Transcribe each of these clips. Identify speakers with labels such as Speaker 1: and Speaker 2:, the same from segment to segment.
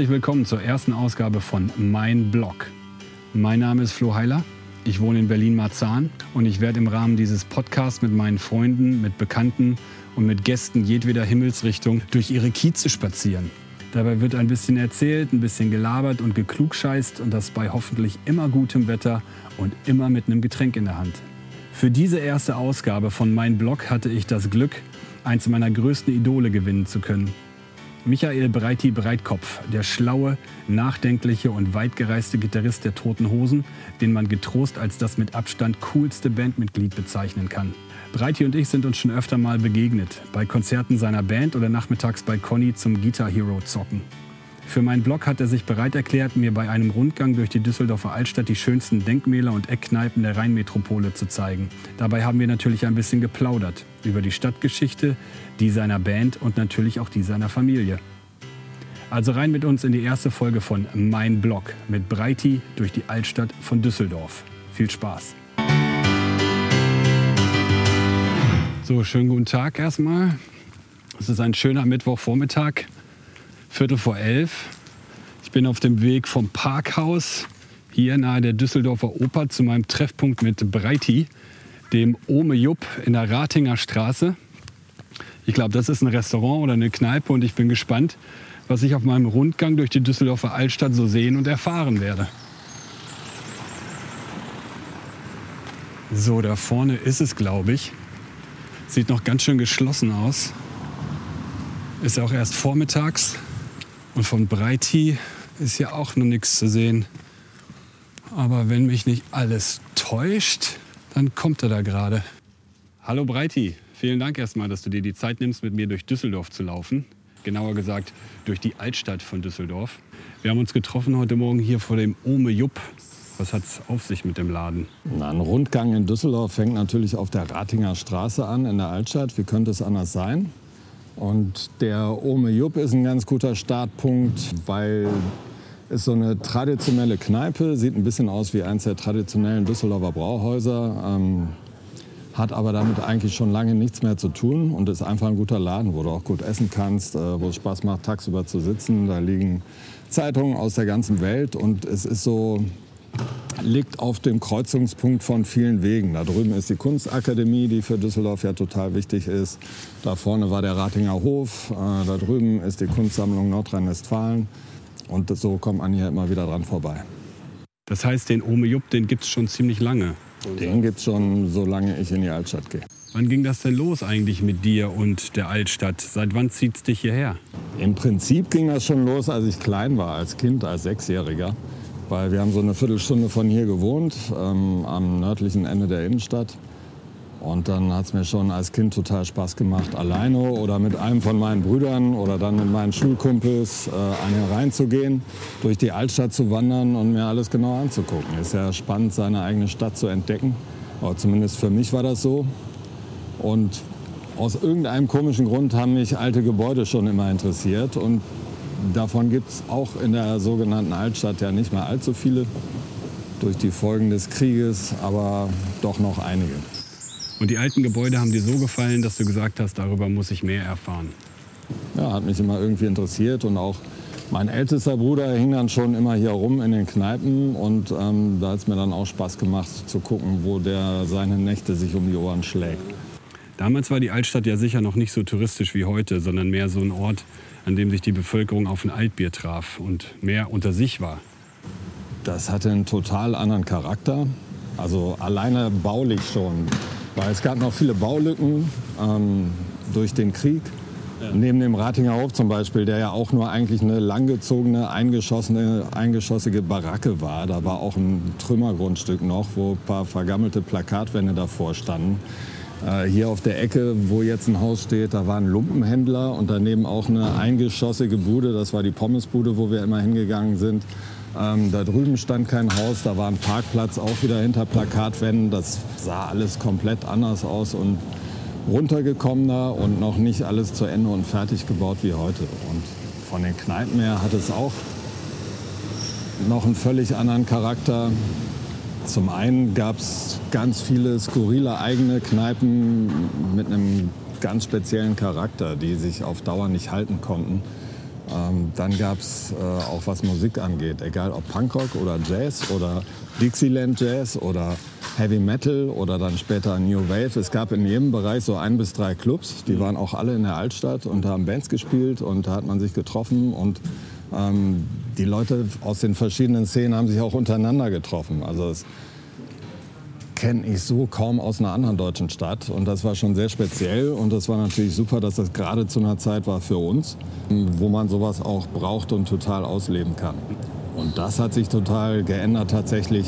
Speaker 1: herzlich willkommen zur ersten Ausgabe von Mein Blog. Mein Name ist Flo Heiler. Ich wohne in Berlin-Marzahn und ich werde im Rahmen dieses Podcasts mit meinen Freunden, mit Bekannten und mit Gästen jedweder Himmelsrichtung durch ihre Kieze spazieren. Dabei wird ein bisschen erzählt, ein bisschen gelabert und geklugscheißt und das bei hoffentlich immer gutem Wetter und immer mit einem Getränk in der Hand. Für diese erste Ausgabe von Mein Blog hatte ich das Glück, eins meiner größten Idole gewinnen zu können. Michael Breiti Breitkopf, der schlaue, nachdenkliche und weitgereiste Gitarrist der Toten Hosen, den man getrost als das mit Abstand coolste Bandmitglied bezeichnen kann. Breiti und ich sind uns schon öfter mal begegnet, bei Konzerten seiner Band oder nachmittags bei Conny zum Guitar Hero zocken. Für meinen Blog hat er sich bereit erklärt, mir bei einem Rundgang durch die Düsseldorfer Altstadt die schönsten Denkmäler und Eckkneipen der Rheinmetropole zu zeigen. Dabei haben wir natürlich ein bisschen geplaudert über die Stadtgeschichte, die seiner Band und natürlich auch die seiner Familie. Also rein mit uns in die erste Folge von Mein Blog mit Breiti durch die Altstadt von Düsseldorf. Viel Spaß! So, schönen guten Tag erstmal. Es ist ein schöner Mittwochvormittag. Viertel vor elf. Ich bin auf dem Weg vom Parkhaus hier nahe der Düsseldorfer Oper zu meinem Treffpunkt mit Breiti, dem Ome Jupp in der Ratinger Straße. Ich glaube, das ist ein Restaurant oder eine Kneipe und ich bin gespannt, was ich auf meinem Rundgang durch die Düsseldorfer Altstadt so sehen und erfahren werde. So, da vorne ist es, glaube ich. Sieht noch ganz schön geschlossen aus. Ist ja auch erst vormittags. Und von Breiti ist ja auch noch nichts zu sehen. Aber wenn mich nicht alles täuscht, dann kommt er da gerade. Hallo Breiti, vielen Dank erstmal, dass du dir die Zeit nimmst, mit mir durch Düsseldorf zu laufen. Genauer gesagt durch die Altstadt von Düsseldorf. Wir haben uns getroffen heute Morgen hier vor dem Ome Jupp. Was hat es auf sich mit dem Laden?
Speaker 2: Na, ein Rundgang in Düsseldorf fängt natürlich auf der Ratinger Straße an, in der Altstadt. Wie könnte es anders sein? Und der Ome Jupp ist ein ganz guter Startpunkt, weil es so eine traditionelle Kneipe, sieht ein bisschen aus wie eines der traditionellen Düsseldorfer Brauhäuser, ähm, hat aber damit eigentlich schon lange nichts mehr zu tun und ist einfach ein guter Laden, wo du auch gut essen kannst, äh, wo es Spaß macht, tagsüber zu sitzen. Da liegen Zeitungen aus der ganzen Welt und es ist so liegt auf dem Kreuzungspunkt von vielen Wegen. Da drüben ist die Kunstakademie, die für Düsseldorf ja total wichtig ist. Da vorne war der Ratinger Hof. Äh, da drüben ist die Kunstsammlung Nordrhein-Westfalen. Und so kommt man hier immer wieder dran vorbei.
Speaker 1: Das heißt, den Ome Jupp, den gibt es schon ziemlich lange.
Speaker 2: Den gibt es schon, solange ich in die Altstadt gehe.
Speaker 1: Wann ging das denn los eigentlich mit dir und der Altstadt? Seit wann zieht es dich hierher?
Speaker 2: Im Prinzip ging das schon los, als ich klein war, als Kind, als Sechsjähriger. Weil wir haben so eine Viertelstunde von hier gewohnt, ähm, am nördlichen Ende der Innenstadt. Und dann hat es mir schon als Kind total Spaß gemacht, alleine oder mit einem von meinen Brüdern oder dann mit meinen Schulkumpels äh, an reinzugehen, durch die Altstadt zu wandern und mir alles genau anzugucken. Ist ja spannend, seine eigene Stadt zu entdecken. Aber zumindest für mich war das so. Und aus irgendeinem komischen Grund haben mich alte Gebäude schon immer interessiert. Und davon gibt es auch in der sogenannten Altstadt ja nicht mehr allzu viele. Durch die Folgen des Krieges, aber doch noch einige.
Speaker 1: Und die alten Gebäude haben dir so gefallen, dass du gesagt hast, darüber muss ich mehr erfahren.
Speaker 2: Ja, hat mich immer irgendwie interessiert und auch mein ältester Bruder hing dann schon immer hier rum in den Kneipen und ähm, da hat es mir dann auch Spaß gemacht zu gucken, wo der seine Nächte sich um die Ohren schlägt.
Speaker 1: Damals war die Altstadt ja sicher noch nicht so touristisch wie heute, sondern mehr so ein Ort, an dem sich die Bevölkerung auf ein Altbier traf und mehr unter sich war.
Speaker 2: Das hatte einen total anderen Charakter. Also alleine baulich schon. Weil es gab noch viele Baulücken ähm, durch den Krieg. Ja. Neben dem Ratinger Hof zum Beispiel, der ja auch nur eigentlich eine langgezogene, eingeschossene, eingeschossige Baracke war. Da war auch ein Trümmergrundstück noch, wo ein paar vergammelte Plakatwände davor standen. Äh, hier auf der Ecke, wo jetzt ein Haus steht, da war ein Lumpenhändler und daneben auch eine eingeschossige Bude. Das war die Pommesbude, wo wir immer hingegangen sind. Ähm, da drüben stand kein Haus, da war ein Parkplatz auch wieder hinter Plakatwänden. Das sah alles komplett anders aus und runtergekommener und noch nicht alles zu Ende und fertig gebaut wie heute. Und von den Kneipen her hat es auch noch einen völlig anderen Charakter. Zum einen gab es ganz viele skurrile eigene Kneipen mit einem ganz speziellen Charakter, die sich auf Dauer nicht halten konnten. Ähm, dann gab es äh, auch was Musik angeht, egal ob Punkrock oder Jazz oder Dixieland Jazz oder Heavy Metal oder dann später New Wave. Es gab in jedem Bereich so ein bis drei Clubs, die waren auch alle in der Altstadt und haben Bands gespielt und da hat man sich getroffen und ähm, die Leute aus den verschiedenen Szenen haben sich auch untereinander getroffen. Also es kenne ich so kaum aus einer anderen deutschen Stadt. Und das war schon sehr speziell. Und das war natürlich super, dass das gerade zu einer Zeit war für uns, wo man sowas auch braucht und total ausleben kann. Und das hat sich total geändert tatsächlich.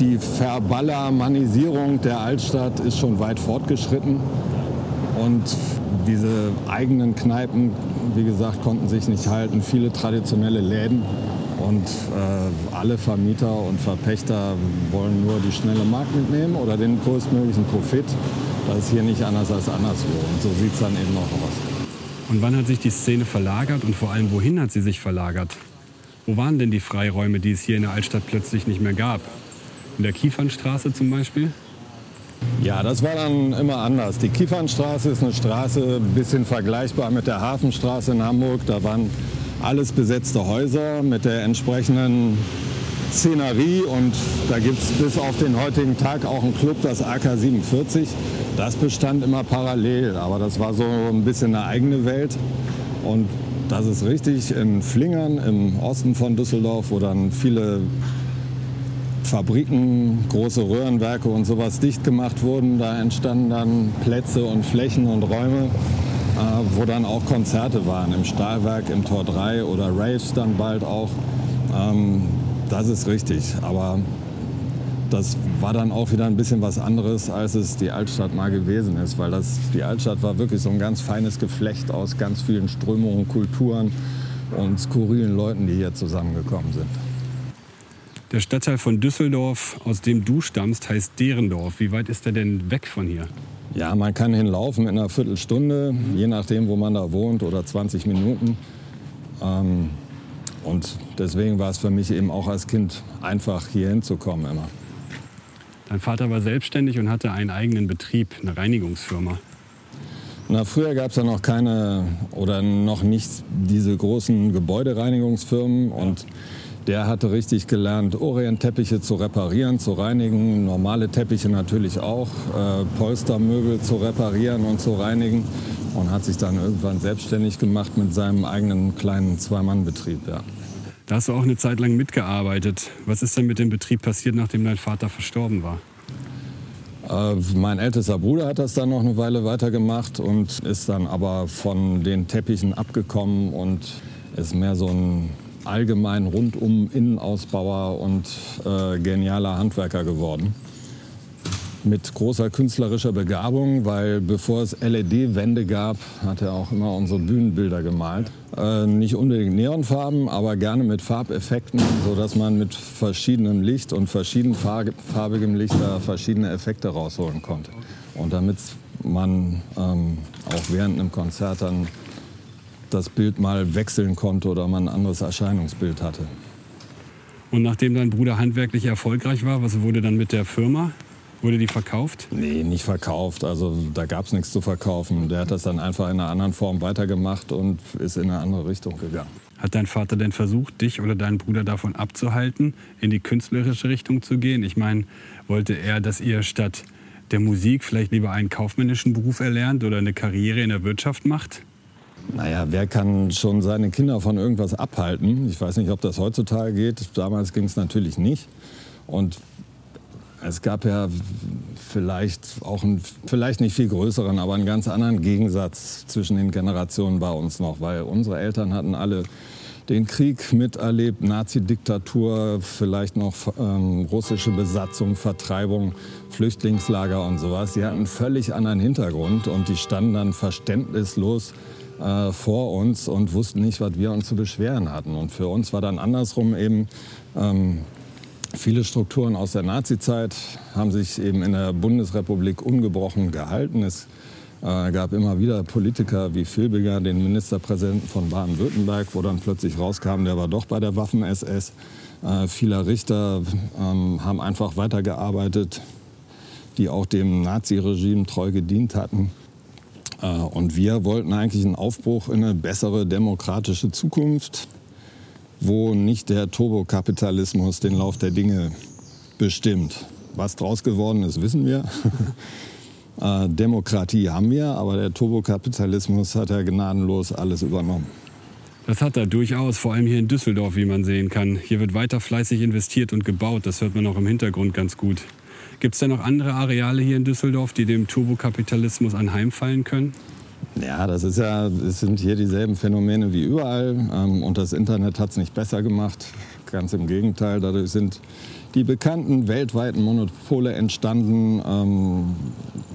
Speaker 2: Die Verballermanisierung der Altstadt ist schon weit fortgeschritten. Und diese eigenen Kneipen, wie gesagt, konnten sich nicht halten. Viele traditionelle Läden und äh, alle Vermieter und Verpächter wollen nur die schnelle Markt mitnehmen oder den größtmöglichen Profit. Das ist hier nicht anders als anderswo. Und so sieht es dann eben auch aus.
Speaker 1: Und wann hat sich die Szene verlagert und vor allem wohin hat sie sich verlagert? Wo waren denn die Freiräume, die es hier in der Altstadt plötzlich nicht mehr gab? In der Kiefernstraße zum Beispiel?
Speaker 2: Ja, das war dann immer anders. Die Kiefernstraße ist eine Straße, ein bisschen vergleichbar mit der Hafenstraße in Hamburg. Da waren alles besetzte Häuser mit der entsprechenden Szenerie und da gibt es bis auf den heutigen Tag auch einen Club, das AK47. Das bestand immer parallel, aber das war so ein bisschen eine eigene Welt. Und das ist richtig in Flingern im Osten von Düsseldorf, wo dann viele Fabriken, große Röhrenwerke und sowas dicht gemacht wurden. Da entstanden dann Plätze und Flächen und Räume, äh, wo dann auch Konzerte waren, im Stahlwerk, im Tor 3 oder Raves dann bald auch. Ähm, das ist richtig, aber das war dann auch wieder ein bisschen was anderes, als es die Altstadt mal gewesen ist, weil das, die Altstadt war wirklich so ein ganz feines Geflecht aus ganz vielen Strömungen, Kulturen und skurrilen Leuten, die hier zusammengekommen sind.
Speaker 1: Der Stadtteil von Düsseldorf, aus dem du stammst, heißt Derendorf. Wie weit ist er denn weg von hier?
Speaker 2: Ja, man kann hinlaufen in einer Viertelstunde, je nachdem, wo man da wohnt, oder 20 Minuten. Ähm, und deswegen war es für mich eben auch als Kind einfach hier hinzukommen immer.
Speaker 1: Dein Vater war selbstständig und hatte einen eigenen Betrieb, eine Reinigungsfirma.
Speaker 2: Na, früher gab es ja noch keine oder noch nicht diese großen Gebäudereinigungsfirmen und der hatte richtig gelernt, Orientteppiche zu reparieren, zu reinigen, normale Teppiche natürlich auch, äh, Polstermöbel zu reparieren und zu reinigen und hat sich dann irgendwann selbstständig gemacht mit seinem eigenen kleinen Zwei-Mann-Betrieb. Ja.
Speaker 1: Da hast du auch eine Zeit lang mitgearbeitet. Was ist denn mit dem Betrieb passiert, nachdem dein Vater verstorben war?
Speaker 2: Äh, mein ältester Bruder hat das dann noch eine Weile weitergemacht und ist dann aber von den Teppichen abgekommen und ist mehr so ein allgemein rundum Innenausbauer und äh, genialer Handwerker geworden. Mit großer künstlerischer Begabung, weil bevor es LED-Wände gab, hat er auch immer unsere Bühnenbilder gemalt. Äh, nicht unbedingt Neonfarben, aber gerne mit Farbeffekten, sodass man mit verschiedenem Licht und verschiedenfarbigem Licht da verschiedene Effekte rausholen konnte. Und damit man ähm, auch während einem Konzert dann das Bild mal wechseln konnte oder man ein anderes Erscheinungsbild hatte.
Speaker 1: Und nachdem dein Bruder handwerklich erfolgreich war, was wurde dann mit der Firma? Wurde die verkauft?
Speaker 2: Nee, nicht verkauft. Also da gab es nichts zu verkaufen. Der hat das dann einfach in einer anderen Form weitergemacht und ist in eine andere Richtung gegangen.
Speaker 1: Hat dein Vater denn versucht, dich oder deinen Bruder davon abzuhalten, in die künstlerische Richtung zu gehen? Ich meine, wollte er, dass ihr statt der Musik vielleicht lieber einen kaufmännischen Beruf erlernt oder eine Karriere in der Wirtschaft macht?
Speaker 2: Naja, wer kann schon seine Kinder von irgendwas abhalten? Ich weiß nicht, ob das heutzutage geht. Damals ging es natürlich nicht. Und es gab ja vielleicht auch einen, vielleicht nicht viel größeren, aber einen ganz anderen Gegensatz zwischen den Generationen bei uns noch, weil unsere Eltern hatten alle den Krieg miterlebt, Nazi-Diktatur, vielleicht noch ähm, russische Besatzung, Vertreibung, Flüchtlingslager und sowas. Sie hatten einen völlig anderen Hintergrund und die standen dann verständnislos äh, vor uns und wussten nicht, was wir uns zu beschweren hatten. Und für uns war dann andersrum eben, ähm, viele Strukturen aus der Nazizeit haben sich eben in der Bundesrepublik ungebrochen gehalten. Es äh, gab immer wieder Politiker wie Filbiger, den Ministerpräsidenten von Baden-Württemberg, wo dann plötzlich rauskam, der war doch bei der Waffen-SS. Äh, viele Richter ähm, haben einfach weitergearbeitet, die auch dem Naziregime treu gedient hatten. Äh, und wir wollten eigentlich einen Aufbruch in eine bessere demokratische Zukunft, wo nicht der Turbokapitalismus den Lauf der Dinge bestimmt. Was draus geworden ist, wissen wir. äh, Demokratie haben wir, aber der Turbokapitalismus hat ja gnadenlos alles übernommen.
Speaker 1: Das hat er durchaus, vor allem hier in Düsseldorf, wie man sehen kann. Hier wird weiter fleißig investiert und gebaut. Das hört man auch im Hintergrund ganz gut. Gibt es denn noch andere Areale hier in Düsseldorf, die dem Turbokapitalismus anheimfallen können?
Speaker 2: Ja, das ist ja, es sind hier dieselben Phänomene wie überall. Ähm, und das Internet hat es nicht besser gemacht. Ganz im Gegenteil. Dadurch sind die bekannten weltweiten Monopole entstanden, ähm,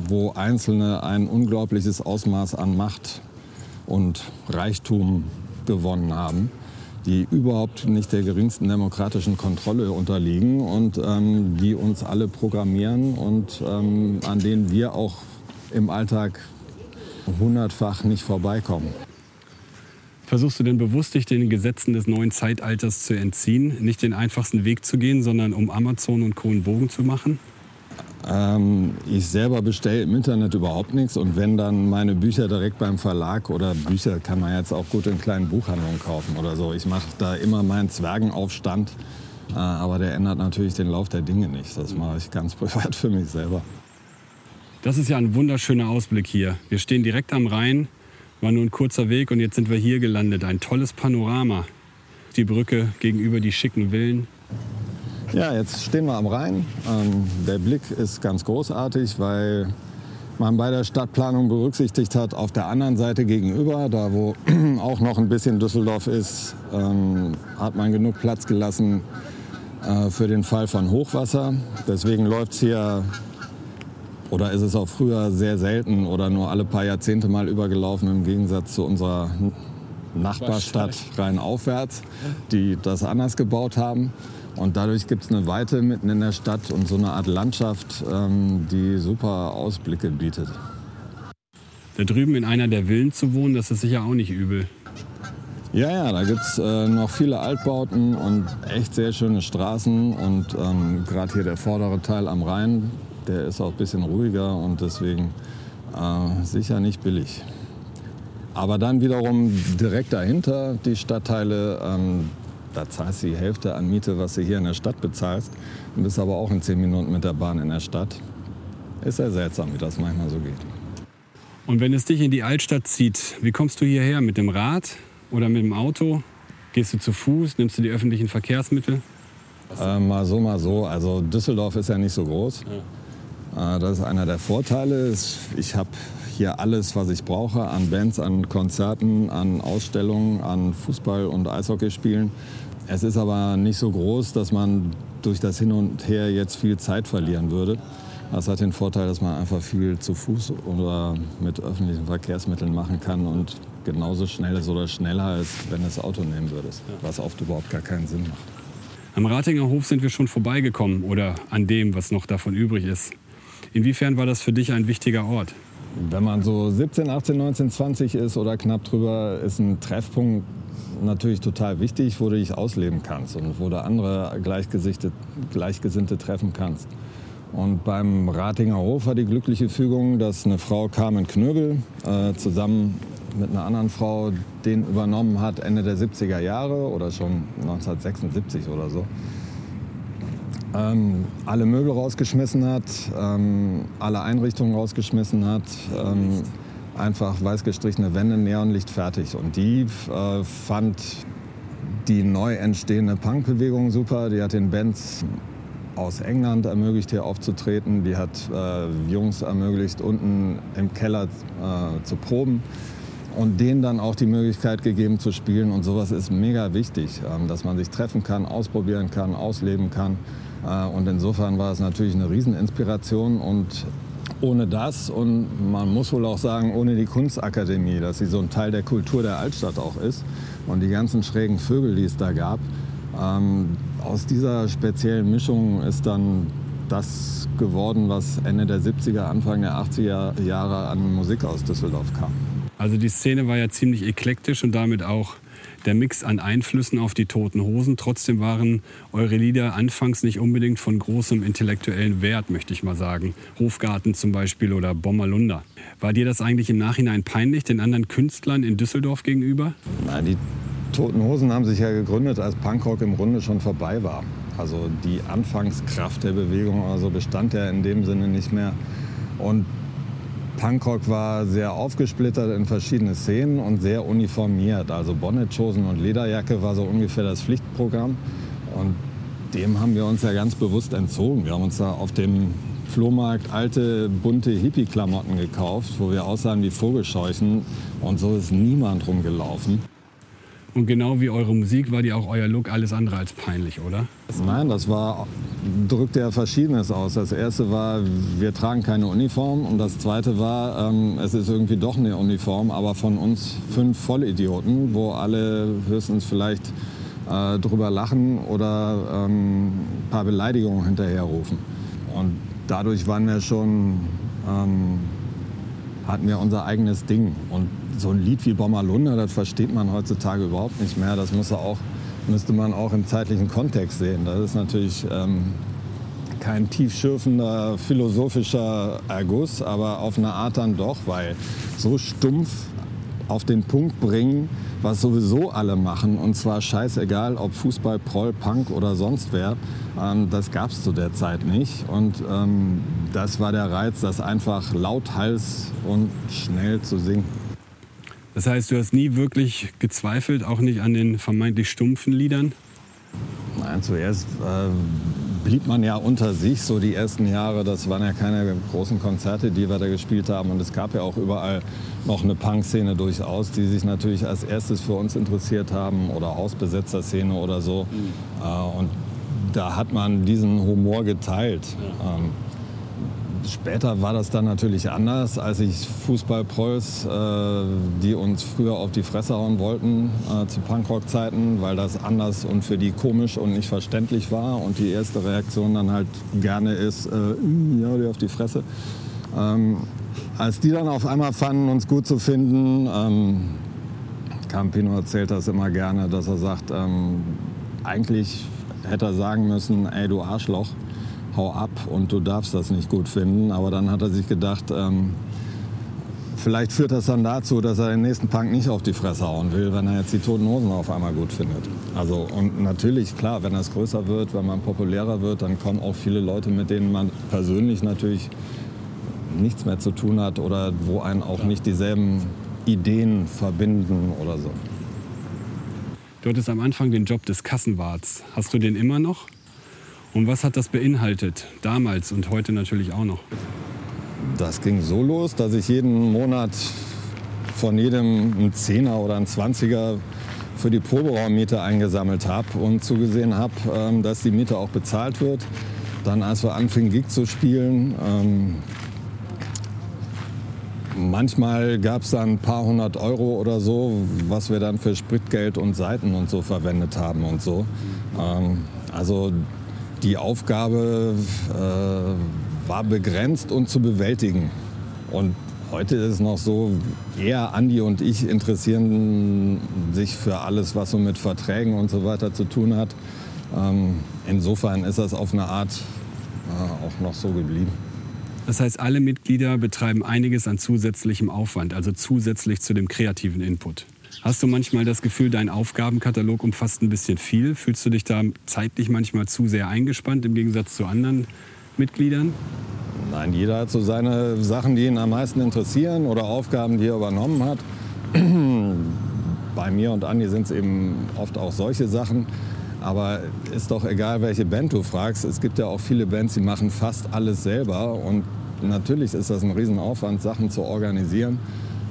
Speaker 2: wo Einzelne ein unglaubliches Ausmaß an Macht und Reichtum gewonnen haben, die überhaupt nicht der geringsten demokratischen Kontrolle unterliegen und ähm, die uns alle programmieren und ähm, an denen wir auch im Alltag hundertfach nicht vorbeikommen.
Speaker 1: Versuchst du denn bewusst, dich den Gesetzen des neuen Zeitalters zu entziehen, nicht den einfachsten Weg zu gehen, sondern um Amazon und Co. einen Bogen zu machen?
Speaker 2: Ähm, ich selber bestelle im Internet überhaupt nichts und wenn dann meine Bücher direkt beim Verlag oder Bücher kann man jetzt auch gut in kleinen Buchhandlungen kaufen oder so. Ich mache da immer meinen Zwergenaufstand, äh, aber der ändert natürlich den Lauf der Dinge nicht. Das mache ich ganz privat für mich selber.
Speaker 1: Das ist ja ein wunderschöner Ausblick hier. Wir stehen direkt am Rhein, war nur ein kurzer Weg und jetzt sind wir hier gelandet. Ein tolles Panorama. Die Brücke gegenüber die schicken Villen.
Speaker 2: Ja, jetzt stehen wir am Rhein. Ähm, der Blick ist ganz großartig, weil man bei der Stadtplanung berücksichtigt hat, auf der anderen Seite gegenüber, da wo auch noch ein bisschen Düsseldorf ist, ähm, hat man genug Platz gelassen äh, für den Fall von Hochwasser. Deswegen läuft es hier, oder ist es auch früher sehr selten oder nur alle paar Jahrzehnte mal übergelaufen, im Gegensatz zu unserer Nachbarstadt Rheinaufwärts, die das anders gebaut haben. Und dadurch gibt es eine Weite mitten in der Stadt und so eine Art Landschaft, ähm, die super Ausblicke bietet.
Speaker 1: Da drüben in einer der Villen zu wohnen, das ist sicher auch nicht übel.
Speaker 2: Ja, ja, da gibt es äh, noch viele Altbauten und echt sehr schöne Straßen. Und ähm, gerade hier der vordere Teil am Rhein, der ist auch ein bisschen ruhiger und deswegen äh, sicher nicht billig. Aber dann wiederum direkt dahinter die Stadtteile, ähm, da zahlst du die Hälfte an Miete, was du hier in der Stadt bezahlst. Und bist aber auch in zehn Minuten mit der Bahn in der Stadt. Ist ja seltsam, wie das manchmal so geht.
Speaker 1: Und wenn es dich in die Altstadt zieht, wie kommst du hierher? Mit dem Rad oder mit dem Auto? Gehst du zu Fuß? Nimmst du die öffentlichen Verkehrsmittel?
Speaker 2: Äh, mal so, mal so. Also Düsseldorf ist ja nicht so groß. Ja. Äh, das ist einer der Vorteile. Ich habe hier alles, was ich brauche an Bands, an Konzerten, an Ausstellungen, an Fußball- und Eishockeyspielen. Es ist aber nicht so groß, dass man durch das Hin und Her jetzt viel Zeit verlieren würde. Das hat den Vorteil, dass man einfach viel zu Fuß oder mit öffentlichen Verkehrsmitteln machen kann und genauso schnell ist oder schneller als wenn du das Auto nehmen würdest, was oft überhaupt gar keinen Sinn macht.
Speaker 1: Am Ratinger Hof sind wir schon vorbeigekommen oder an dem, was noch davon übrig ist. Inwiefern war das für dich ein wichtiger Ort?
Speaker 2: Wenn man so 17, 18, 19, 20 ist oder knapp drüber, ist ein Treffpunkt natürlich total wichtig, wo du dich ausleben kannst und wo du andere Gleichgesinnte treffen kannst. Und beim Ratinger Hof war die glückliche Fügung, dass eine Frau Carmen Knöbel äh, zusammen mit einer anderen Frau den übernommen hat Ende der 70er Jahre oder schon 1976 oder so ähm, alle Möbel rausgeschmissen hat, ähm, alle Einrichtungen rausgeschmissen hat, ähm, einfach weiß gestrichene Wände, Neonlicht fertig. Und die äh, fand die neu entstehende Punkbewegung super. Die hat den Bands aus England ermöglicht, hier aufzutreten. Die hat äh, Jungs ermöglicht, unten im Keller äh, zu proben und denen dann auch die Möglichkeit gegeben zu spielen. Und sowas ist mega wichtig, ähm, dass man sich treffen kann, ausprobieren kann, ausleben kann. Äh, und insofern war es natürlich eine Rieseninspiration und ohne das und man muss wohl auch sagen, ohne die Kunstakademie, dass sie so ein Teil der Kultur der Altstadt auch ist und die ganzen schrägen Vögel, die es da gab, ähm, aus dieser speziellen Mischung ist dann das geworden, was Ende der 70er, Anfang der 80er Jahre an Musik aus Düsseldorf kam.
Speaker 1: Also die Szene war ja ziemlich eklektisch und damit auch der Mix an Einflüssen auf die Toten Hosen. Trotzdem waren eure Lieder anfangs nicht unbedingt von großem intellektuellen Wert, möchte ich mal sagen. Hofgarten zum Beispiel oder Bommerlunder. War dir das eigentlich im Nachhinein peinlich, den anderen Künstlern in Düsseldorf gegenüber?
Speaker 2: Nein, die Toten Hosen haben sich ja gegründet, als Punkrock im Grunde schon vorbei war. Also die Anfangskraft der Bewegung also bestand ja in dem Sinne nicht mehr. Und Punkrock war sehr aufgesplittert in verschiedene Szenen und sehr uniformiert. Also Bonnetchosen und Lederjacke war so ungefähr das Pflichtprogramm. Und dem haben wir uns ja ganz bewusst entzogen. Wir haben uns da auf dem Flohmarkt alte, bunte Hippie-Klamotten gekauft, wo wir aussahen wie Vogelscheuchen. Und so ist niemand rumgelaufen.
Speaker 1: Und genau wie eure Musik war dir auch euer Look alles andere als peinlich, oder?
Speaker 2: Nein, das war, drückte ja Verschiedenes aus. Das erste war, wir tragen keine Uniform. Und das zweite war, ähm, es ist irgendwie doch eine Uniform, aber von uns fünf Vollidioten, wo alle höchstens vielleicht äh, drüber lachen oder ähm, ein paar Beleidigungen hinterherrufen. Und dadurch waren wir schon, ähm, hatten wir unser eigenes Ding. Und so ein Lied wie Bommerlunder, das versteht man heutzutage überhaupt nicht mehr. Das muss auch, müsste man auch im zeitlichen Kontext sehen. Das ist natürlich ähm, kein tiefschürfender philosophischer Erguss, aber auf eine Art dann doch, weil so stumpf auf den Punkt bringen, was sowieso alle machen, und zwar scheißegal, ob Fußball, Proll, Punk oder sonst wer, ähm, das gab es zu der Zeit nicht. Und ähm, das war der Reiz, das einfach lauthals und schnell zu singen.
Speaker 1: Das heißt, du hast nie wirklich gezweifelt, auch nicht an den vermeintlich stumpfen Liedern?
Speaker 2: Nein, zuerst äh, blieb man ja unter sich, so die ersten Jahre. Das waren ja keine großen Konzerte, die wir da gespielt haben. Und es gab ja auch überall noch eine Punk-Szene durchaus, die sich natürlich als erstes für uns interessiert haben oder Hausbesetzer-Szene oder so. Mhm. Äh, und da hat man diesen Humor geteilt. Ja. Ähm, Später war das dann natürlich anders, als ich Fußballprolls, äh, die uns früher auf die Fresse hauen wollten äh, zu Punkrock-Zeiten, weil das anders und für die komisch und nicht verständlich war und die erste Reaktion dann halt gerne ist, äh, ja, die auf die Fresse. Ähm, als die dann auf einmal fanden, uns gut zu finden, ähm, Campino erzählt das immer gerne, dass er sagt, ähm, eigentlich hätte er sagen müssen, ey du Arschloch, hau ab und du darfst das nicht gut finden. Aber dann hat er sich gedacht, ähm, vielleicht führt das dann dazu, dass er den nächsten Punk nicht auf die Fresse hauen will, wenn er jetzt die Toten Hosen auf einmal gut findet. Also und natürlich, klar, wenn das größer wird, wenn man populärer wird, dann kommen auch viele Leute, mit denen man persönlich natürlich nichts mehr zu tun hat oder wo einen auch nicht dieselben Ideen verbinden oder so.
Speaker 1: Du hattest am Anfang den Job des Kassenwarts. Hast du den immer noch? Und was hat das beinhaltet, damals und heute natürlich auch noch?
Speaker 2: Das ging so los, dass ich jeden Monat von jedem einen Zehner oder einen Zwanziger für die Proberaummiete eingesammelt habe und zugesehen habe, ähm, dass die Miete auch bezahlt wird. Dann, als wir anfingen, Gig zu spielen, ähm, manchmal gab es dann ein paar hundert Euro oder so, was wir dann für Spritgeld und Seiten und so verwendet haben und so. Ähm, also die Aufgabe äh, war begrenzt und zu bewältigen. Und heute ist es noch so, eher Andi und ich interessieren sich für alles, was so mit Verträgen und so weiter zu tun hat. Ähm, insofern ist das auf eine Art äh, auch noch so geblieben.
Speaker 1: Das heißt, alle Mitglieder betreiben einiges an zusätzlichem Aufwand, also zusätzlich zu dem kreativen Input. Hast du manchmal das Gefühl, dein Aufgabenkatalog umfasst ein bisschen viel? Fühlst du dich da zeitlich manchmal zu sehr eingespannt im Gegensatz zu anderen Mitgliedern?
Speaker 2: Nein, jeder hat so seine Sachen, die ihn am meisten interessieren oder Aufgaben, die er übernommen hat. Bei mir und Andi sind es eben oft auch solche Sachen. Aber ist doch egal, welche Band du fragst. Es gibt ja auch viele Bands, die machen fast alles selber. Und natürlich ist das ein Riesenaufwand, Sachen zu organisieren.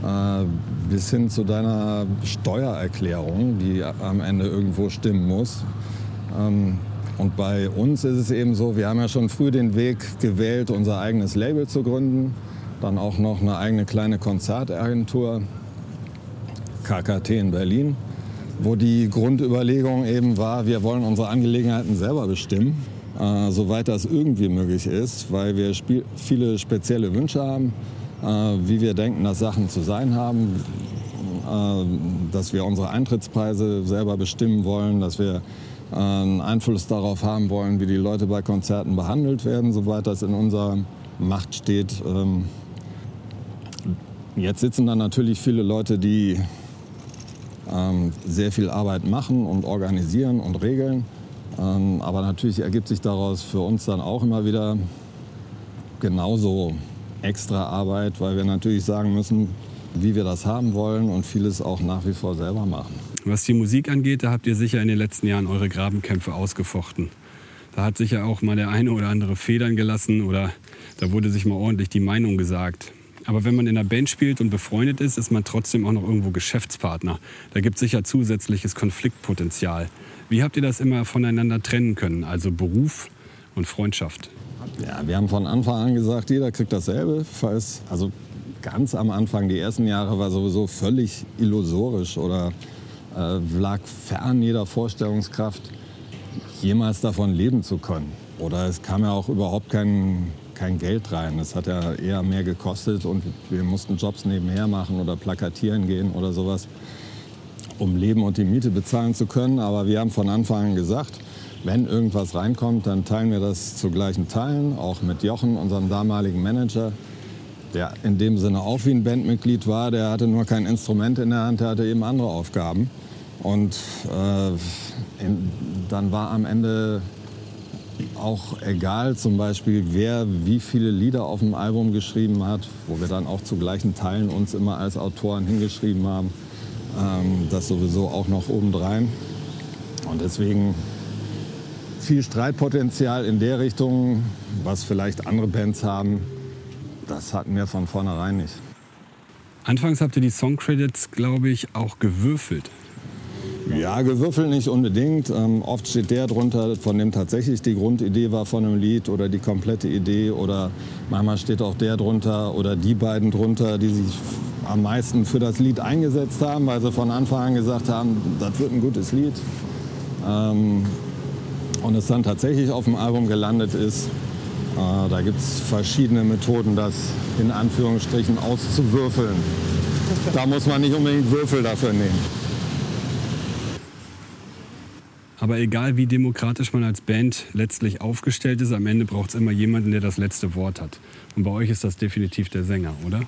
Speaker 2: Äh, bis hin zu deiner Steuererklärung, die am Ende irgendwo stimmen muss. Ähm, und bei uns ist es eben so, wir haben ja schon früh den Weg gewählt, unser eigenes Label zu gründen. Dann auch noch eine eigene kleine Konzertagentur, KKT in Berlin, wo die Grundüberlegung eben war, wir wollen unsere Angelegenheiten selber bestimmen, äh, soweit das irgendwie möglich ist, weil wir viele spezielle Wünsche haben wie wir denken, dass Sachen zu sein haben. äh, dass wir unsere Eintrittspreise selber bestimmen wollen, dass wir äh, einen Einfluss darauf haben wollen, wie die Leute bei Konzerten behandelt werden, soweit das in unserer Macht steht. Ähm, jetzt sitzen da natürlich viele Leute, die ähm, sehr viel Arbeit machen und organisieren und regeln. Ähm, aber natürlich ergibt sich daraus für uns dann auch immer wieder genauso extra Arbeit, weil wir natürlich sagen müssen, wie wir das haben wollen und vieles auch nach wie vor selber machen.
Speaker 1: Was die Musik angeht, da habt ihr sicher in den letzten Jahren eure Grabenkämpfe ausgefochten. Da hat sicher auch mal der eine oder andere Federn gelassen oder da wurde sich mal ordentlich die Meinung gesagt. Aber wenn man in einer Band spielt und befreundet ist, ist man trotzdem auch noch irgendwo Geschäftspartner. Da gibt es sicher zusätzliches Konfliktpotenzial. Wie habt ihr das immer voneinander trennen können, also Beruf und Freundschaft?
Speaker 2: Ja, wir haben von Anfang an gesagt, jeder kriegt dasselbe. Falls, also ganz am Anfang, die ersten Jahre war sowieso völlig illusorisch oder äh, lag fern jeder Vorstellungskraft, jemals davon leben zu können. Oder es kam ja auch überhaupt kein, kein Geld rein. Es hat ja eher mehr gekostet und wir mussten Jobs nebenher machen oder plakatieren gehen oder sowas, um Leben und die Miete bezahlen zu können. Aber wir haben von Anfang an gesagt, wenn irgendwas reinkommt, dann teilen wir das zu gleichen Teilen, auch mit Jochen, unserem damaligen Manager, der in dem Sinne auch wie ein Bandmitglied war. Der hatte nur kein Instrument in der Hand, der hatte eben andere Aufgaben. Und äh, in, dann war am Ende auch egal zum Beispiel, wer wie viele Lieder auf dem Album geschrieben hat, wo wir dann auch zu gleichen Teilen uns immer als Autoren hingeschrieben haben. Ähm, das sowieso auch noch obendrein. Und deswegen viel Streitpotenzial in der Richtung, was vielleicht andere Bands haben, das hatten wir von vornherein nicht.
Speaker 1: Anfangs habt ihr die Songcredits, glaube ich, auch gewürfelt.
Speaker 2: Ja, gewürfelt nicht unbedingt. Ähm, oft steht der drunter, von dem tatsächlich die Grundidee war von einem Lied oder die komplette Idee. Oder manchmal steht auch der drunter oder die beiden drunter, die sich am meisten für das Lied eingesetzt haben, weil sie von Anfang an gesagt haben, das wird ein gutes Lied. Ähm, und es dann tatsächlich auf dem Album gelandet ist. Äh, da gibt es verschiedene Methoden, das in Anführungsstrichen auszuwürfeln. Da muss man nicht unbedingt Würfel dafür nehmen.
Speaker 1: Aber egal wie demokratisch man als Band letztlich aufgestellt ist, am Ende braucht es immer jemanden, der das letzte Wort hat. Und bei euch ist das definitiv der Sänger, oder?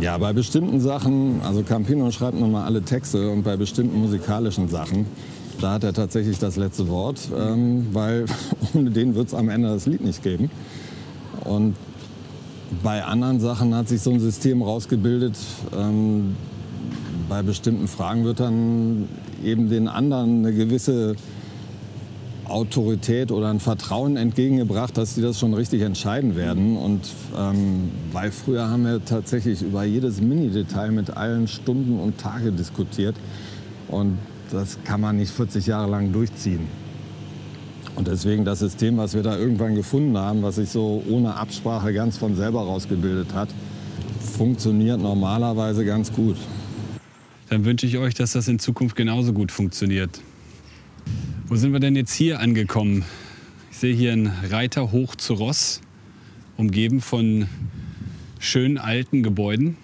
Speaker 2: Ja, bei bestimmten Sachen, also Campino schreibt nun mal alle Texte und bei bestimmten musikalischen Sachen, da hat er tatsächlich das letzte Wort, ähm, weil ohne den wird es am Ende das Lied nicht geben. Und bei anderen Sachen hat sich so ein System rausgebildet, ähm, bei bestimmten Fragen wird dann eben den anderen eine gewisse Autorität oder ein Vertrauen entgegengebracht, dass sie das schon richtig entscheiden werden. Und ähm, weil früher haben wir tatsächlich über jedes Mini-Detail mit allen Stunden und Tage diskutiert. Und das kann man nicht 40 Jahre lang durchziehen. Und deswegen das System, was wir da irgendwann gefunden haben, was sich so ohne Absprache ganz von selber rausgebildet hat, funktioniert normalerweise ganz gut
Speaker 1: dann wünsche ich euch, dass das in Zukunft genauso gut funktioniert. Wo sind wir denn jetzt hier angekommen? Ich sehe hier einen Reiter hoch zu Ross, umgeben von schönen alten Gebäuden.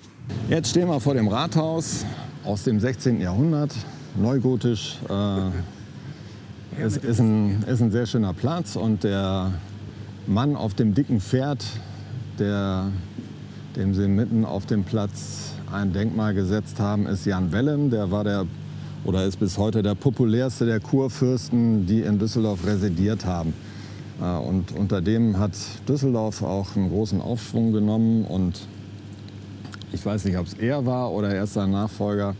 Speaker 2: Jetzt stehen wir vor dem Rathaus aus dem 16. Jahrhundert, neugotisch. Äh, es ist ein, ist ein sehr schöner Platz und der Mann auf dem dicken Pferd, der, dem sie mitten auf dem Platz ein Denkmal gesetzt haben, ist Jan Wellem. Der war der oder ist bis heute der populärste der Kurfürsten, die in Düsseldorf residiert haben. Äh, und unter dem hat Düsseldorf auch einen großen Aufschwung genommen. Und ich weiß nicht, ob es er war oder erst sein Nachfolger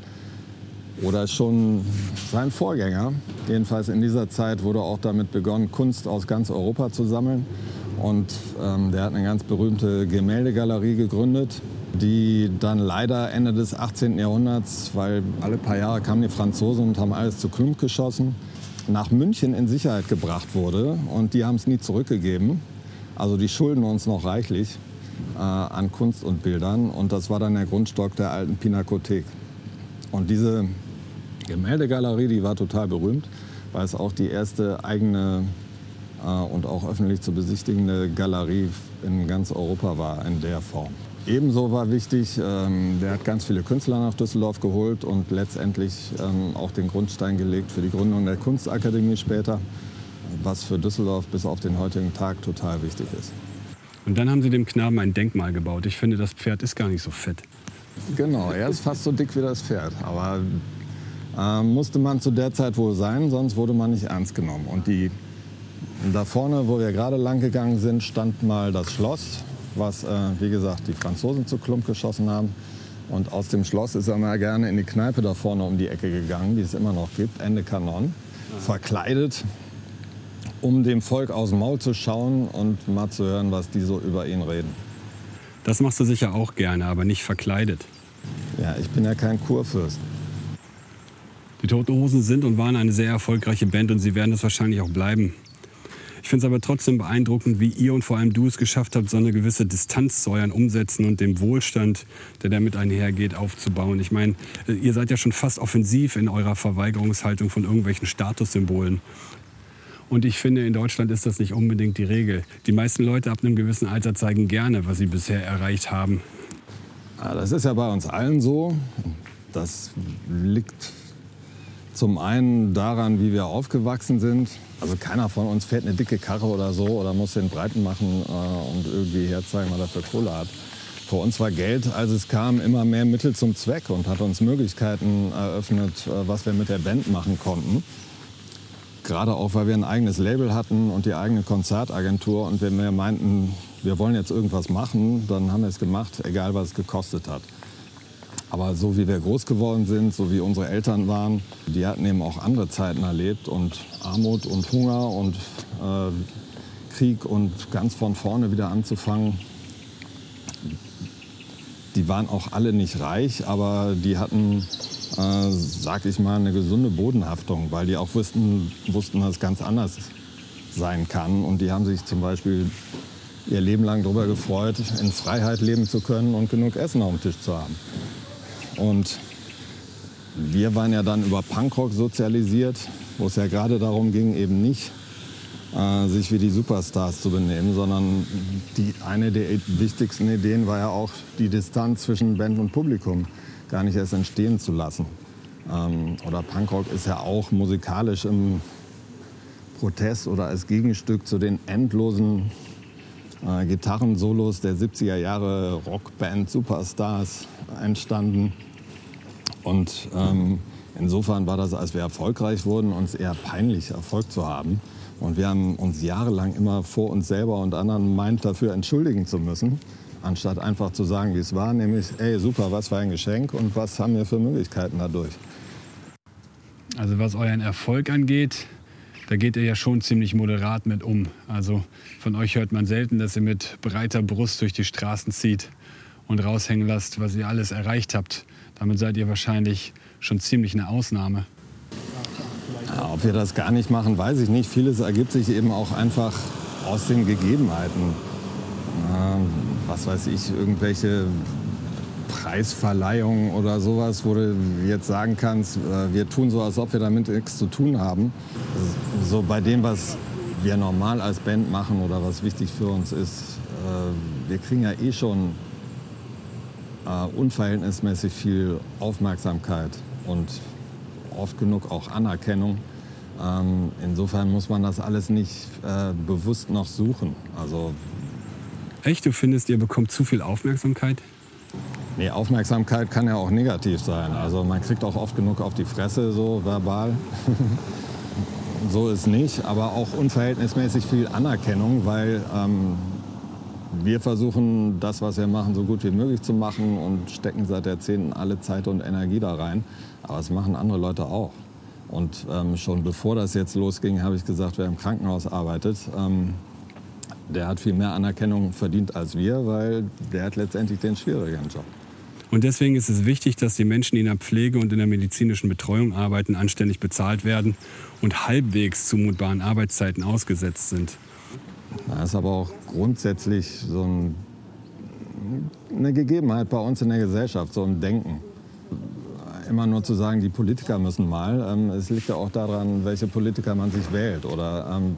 Speaker 2: oder schon sein Vorgänger. Jedenfalls in dieser Zeit wurde auch damit begonnen, Kunst aus ganz Europa zu sammeln. Und ähm, der hat eine ganz berühmte Gemäldegalerie gegründet, die dann leider Ende des 18. Jahrhunderts, weil alle paar Jahre kamen die Franzosen und haben alles zu Klump geschossen, nach München in Sicherheit gebracht wurde. Und die haben es nie zurückgegeben. Also die schulden uns noch reichlich äh, an Kunst und Bildern. Und das war dann der Grundstock der alten Pinakothek. Und diese Gemäldegalerie, die war total berühmt, weil es auch die erste eigene äh, und auch öffentlich zu besichtigende Galerie in ganz Europa war in der Form. Ebenso war wichtig, ähm, der hat ganz viele Künstler nach Düsseldorf geholt und letztendlich ähm, auch den Grundstein gelegt für die Gründung der Kunstakademie später, was für Düsseldorf bis auf den heutigen Tag total wichtig ist.
Speaker 1: Und dann haben Sie dem Knaben ein Denkmal gebaut. Ich finde, das Pferd ist gar nicht so fett.
Speaker 2: Genau, er ist fast so dick wie das Pferd. Aber äh, musste man zu der Zeit wohl sein, sonst wurde man nicht ernst genommen. Und die, da vorne, wo wir gerade lang gegangen sind, stand mal das Schloss was, äh, wie gesagt, die Franzosen zu Klump geschossen haben. Und aus dem Schloss ist er mal gerne in die Kneipe da vorne um die Ecke gegangen, die es immer noch gibt, Ende Kanon, verkleidet, um dem Volk aus dem Maul zu schauen und mal zu hören, was die so über ihn reden.
Speaker 1: Das machst du sicher auch gerne, aber nicht verkleidet.
Speaker 2: Ja, ich bin ja kein Kurfürst.
Speaker 1: Die Toten Hosen sind und waren eine sehr erfolgreiche Band und sie werden es wahrscheinlich auch bleiben. Ich finde es aber trotzdem beeindruckend, wie ihr und vor allem du es geschafft habt, so eine gewisse Distanz zu euren Umsätzen und dem Wohlstand, der damit einhergeht, aufzubauen. Ich meine, äh, ihr seid ja schon fast offensiv in eurer Verweigerungshaltung von irgendwelchen Statussymbolen. Und ich finde, in Deutschland ist das nicht unbedingt die Regel. Die meisten Leute ab einem gewissen Alter zeigen gerne, was sie bisher erreicht haben.
Speaker 2: Ja, das ist ja bei uns allen so. Das liegt zum einen daran, wie wir aufgewachsen sind. Also keiner von uns fährt eine dicke Karre oder so oder muss den Breiten machen äh, und irgendwie herzeigen, was er für Kohle hat. Für uns war Geld, als es kam, immer mehr Mittel zum Zweck und hat uns Möglichkeiten eröffnet, äh, was wir mit der Band machen konnten. Gerade auch, weil wir ein eigenes Label hatten und die eigene Konzertagentur und wenn wir meinten, wir wollen jetzt irgendwas machen, dann haben wir es gemacht, egal was es gekostet hat. Aber so wie wir groß geworden sind, so wie unsere Eltern waren, die hatten eben auch andere Zeiten erlebt und Armut und Hunger und äh, Krieg und ganz von vorne wieder anzufangen. Die waren auch alle nicht reich, aber die hatten, äh, sag ich mal, eine gesunde Bodenhaftung, weil die auch wussten, wussten, dass es ganz anders sein kann. Und die haben sich zum Beispiel ihr Leben lang darüber gefreut, in Freiheit leben zu können und genug Essen auf dem Tisch zu haben. Und wir waren ja dann über Punkrock sozialisiert, wo es ja gerade darum ging, eben nicht äh, sich wie die Superstars zu benehmen, sondern die, eine der wichtigsten Ideen war ja auch, die Distanz zwischen Band und Publikum gar nicht erst entstehen zu lassen. Ähm, oder Punkrock ist ja auch musikalisch im Protest oder als Gegenstück zu den endlosen äh, Gitarrensolos der 70er Jahre Rockband Superstars entstanden. Und ähm, insofern war das, als wir erfolgreich wurden, uns eher peinlich, Erfolg zu haben. Und wir haben uns jahrelang immer vor uns selber und anderen meint, dafür entschuldigen zu müssen, anstatt einfach zu sagen, wie es war, nämlich, ey, super, was für ein Geschenk und was haben wir für Möglichkeiten dadurch.
Speaker 1: Also was euren Erfolg angeht, da geht ihr ja schon ziemlich moderat mit um. Also von euch hört man selten, dass ihr mit breiter Brust durch die Straßen zieht und raushängen lasst, was ihr alles erreicht habt. Damit seid ihr wahrscheinlich schon ziemlich eine Ausnahme.
Speaker 2: Ja, ob wir das gar nicht machen, weiß ich nicht. Vieles ergibt sich eben auch einfach aus den Gegebenheiten. Was weiß ich, irgendwelche Preisverleihungen oder sowas, wo du jetzt sagen kannst, äh, wir tun so, als ob wir damit nichts zu tun haben. So bei dem, was wir normal als Band machen oder was wichtig für uns ist, äh, wir kriegen ja eh schon äh, unverhältnismäßig viel Aufmerksamkeit und oft genug auch Anerkennung. Ähm, insofern muss man das alles nicht äh, bewusst noch suchen. Also
Speaker 1: Echt? Du findest, ihr bekommt zu viel Aufmerksamkeit?
Speaker 2: Nee, Aufmerksamkeit kann ja auch negativ sein. Also man kriegt auch oft genug auf die Fresse, so verbal. so ist nicht, aber auch unverhältnismäßig viel Anerkennung, weil ähm, wir versuchen, das, was wir machen, so gut wie möglich zu machen und stecken seit Jahrzehnten alle Zeit und Energie da rein. Aber es machen andere Leute auch. Und ähm, schon bevor das jetzt losging, habe ich gesagt, wer im Krankenhaus arbeitet, ähm, der hat viel mehr Anerkennung verdient als wir, weil der hat letztendlich den schwierigeren Job.
Speaker 1: Und deswegen ist es wichtig, dass die Menschen, die in der Pflege und in der medizinischen Betreuung arbeiten, anständig bezahlt werden und halbwegs zumutbaren Arbeitszeiten ausgesetzt sind.
Speaker 2: Das ist aber auch grundsätzlich so ein, eine Gegebenheit bei uns in der Gesellschaft, so ein Denken. Immer nur zu sagen, die Politiker müssen mal. Ähm, es liegt ja auch daran, welche Politiker man sich wählt. Oder ähm,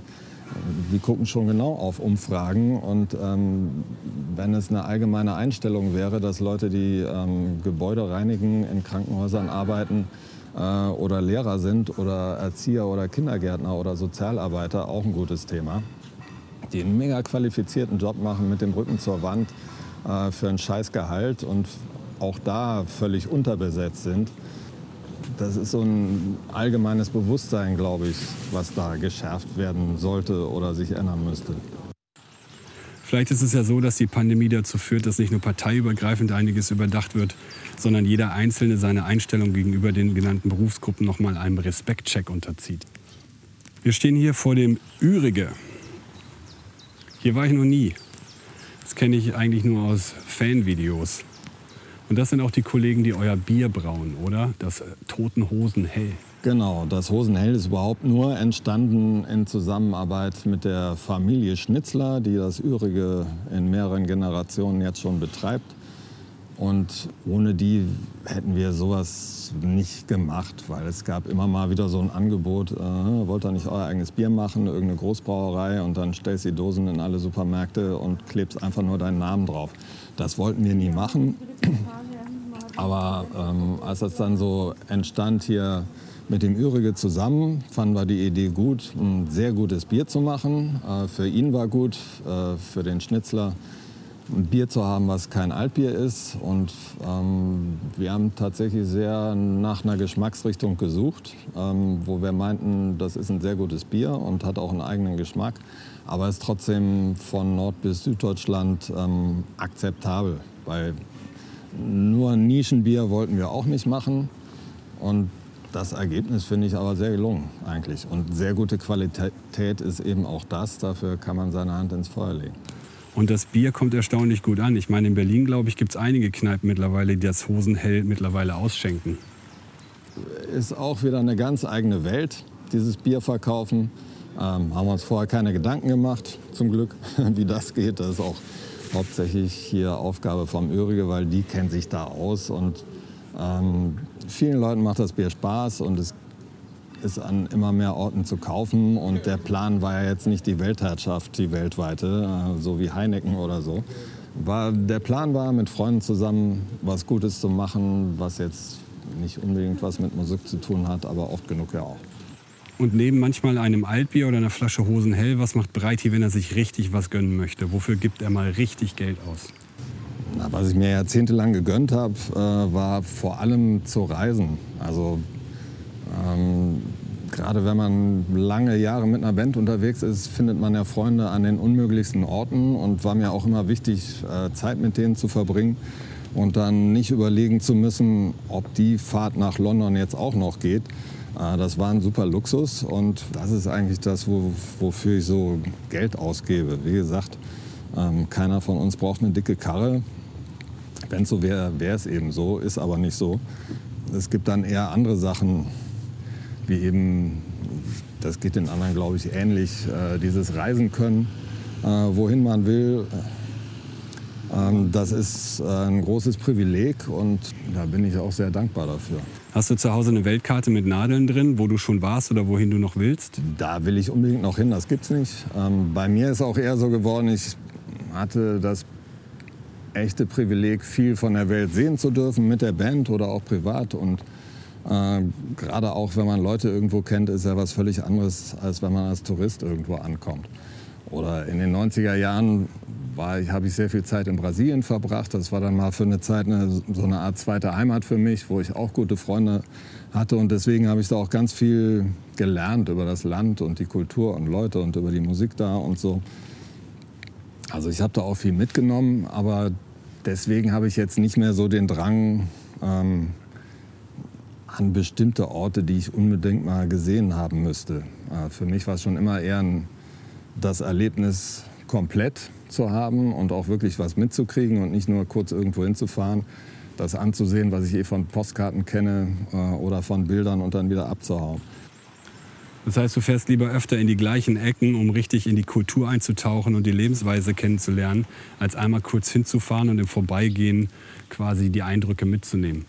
Speaker 2: die gucken schon genau auf Umfragen und ähm, wenn es eine allgemeine Einstellung wäre, dass Leute, die ähm, Gebäude reinigen, in Krankenhäusern arbeiten äh, oder Lehrer sind oder Erzieher oder Kindergärtner oder Sozialarbeiter, auch ein gutes Thema, die einen mega qualifizierten Job machen mit dem Rücken zur Wand äh, für ein Scheißgehalt und auch da völlig unterbesetzt sind. Das ist so ein allgemeines Bewusstsein, glaube ich, was da geschärft werden sollte oder sich ändern müsste.
Speaker 1: Vielleicht ist es ja so, dass die Pandemie dazu führt, dass nicht nur parteiübergreifend einiges überdacht wird, sondern jeder Einzelne seine Einstellung gegenüber den genannten Berufsgruppen noch mal einem Respektcheck unterzieht. Wir stehen hier vor dem Ürige. Hier war ich noch nie. Das kenne ich eigentlich nur aus Fanvideos. Und das sind auch die Kollegen, die euer Bier brauen, oder? Das äh, Toten Hosen Hell.
Speaker 2: Genau, das Hosenhell ist überhaupt nur entstanden in Zusammenarbeit mit der Familie Schnitzler, die das Ürige in mehreren Generationen jetzt schon betreibt. Und ohne die hätten wir sowas nicht gemacht, weil es gab immer mal wieder so ein Angebot, äh, wollt ihr nicht euer eigenes Bier machen, irgendeine Großbrauerei und dann stellst du die Dosen in alle Supermärkte und klebst einfach nur deinen Namen drauf. Das wollten wir nie machen. Aber ähm, als das dann so entstand hier mit dem Ürige zusammen fanden wir die Idee gut, ein sehr gutes Bier zu machen. Äh, für ihn war gut, äh, für den Schnitzler ein Bier zu haben, was kein Altbier ist. Und ähm, wir haben tatsächlich sehr nach einer Geschmacksrichtung gesucht, ähm, wo wir meinten, das ist ein sehr gutes Bier und hat auch einen eigenen Geschmack, aber ist trotzdem von Nord- bis Süddeutschland ähm, akzeptabel. Weil nur Nischenbier wollten wir auch nicht machen. Und das Ergebnis finde ich aber sehr gelungen eigentlich. Und sehr gute Qualität ist eben auch das. Dafür kann man seine Hand ins Feuer legen.
Speaker 1: Und das Bier kommt erstaunlich gut an. Ich meine, in Berlin, glaube ich, gibt es einige Kneipen mittlerweile, die das Hosenhell mittlerweile ausschenken.
Speaker 2: Ist auch wieder eine ganz eigene Welt, dieses Bier verkaufen. Ähm, haben wir uns vorher keine Gedanken gemacht, zum Glück, wie das geht. Das ist auch hauptsächlich hier Aufgabe vom Ürige, weil die kennen sich da aus und ähm, vielen Leuten macht das Bier Spaß und es ist an immer mehr Orten zu kaufen. Und der Plan war ja jetzt nicht die Weltherrschaft, die weltweite, äh, so wie Heineken oder so. War, der Plan war, mit Freunden zusammen was Gutes zu machen, was jetzt nicht unbedingt was mit Musik zu tun hat, aber oft genug ja auch.
Speaker 1: Und neben manchmal einem Altbier oder einer Flasche Hosenhell, was macht Breiti, wenn er sich richtig was gönnen möchte? Wofür gibt er mal richtig Geld aus?
Speaker 2: Na, was ich mir jahrzehntelang gegönnt habe, äh, war vor allem zu reisen. Also ähm, gerade wenn man lange Jahre mit einer Band unterwegs ist, findet man ja Freunde an den unmöglichsten Orten und war mir auch immer wichtig, äh, Zeit mit denen zu verbringen und dann nicht überlegen zu müssen, ob die Fahrt nach London jetzt auch noch geht. Äh, das war ein super Luxus und das ist eigentlich das, wo, wofür ich so Geld ausgebe. Wie gesagt, ähm, keiner von uns braucht eine dicke Karre. Wenn es so wäre, wäre es eben so, ist aber nicht so. Es gibt dann eher andere Sachen, wie eben, das geht den anderen, glaube ich, ähnlich, äh, dieses Reisen können, äh, wohin man will. Ähm, das ist äh, ein großes Privileg und da bin ich auch sehr dankbar dafür.
Speaker 1: Hast du zu Hause eine Weltkarte mit Nadeln drin, wo du schon warst oder wohin du noch willst?
Speaker 2: Da will ich unbedingt noch hin, das gibt's nicht. Ähm, bei mir ist auch eher so geworden, ich hatte das echte Privileg, viel von der Welt sehen zu dürfen, mit der Band oder auch privat. Und äh, gerade auch, wenn man Leute irgendwo kennt, ist ja was völlig anderes, als wenn man als Tourist irgendwo ankommt. Oder in den 90er Jahren habe ich sehr viel Zeit in Brasilien verbracht. Das war dann mal für eine Zeit eine, so eine Art zweite Heimat für mich, wo ich auch gute Freunde hatte. Und deswegen habe ich da auch ganz viel gelernt über das Land und die Kultur und Leute und über die Musik da und so. Also ich habe da auch viel mitgenommen, aber deswegen habe ich jetzt nicht mehr so den Drang ähm, an bestimmte Orte, die ich unbedingt mal gesehen haben müsste. Äh, für mich war es schon immer eher ein, das Erlebnis komplett zu haben und auch wirklich was mitzukriegen und nicht nur kurz irgendwo hinzufahren, das anzusehen, was ich eh von Postkarten kenne äh, oder von Bildern und dann wieder abzuhauen.
Speaker 1: Das heißt, du fährst lieber öfter in die gleichen Ecken, um richtig in die Kultur einzutauchen und die Lebensweise kennenzulernen, als einmal kurz hinzufahren und im Vorbeigehen quasi die Eindrücke mitzunehmen.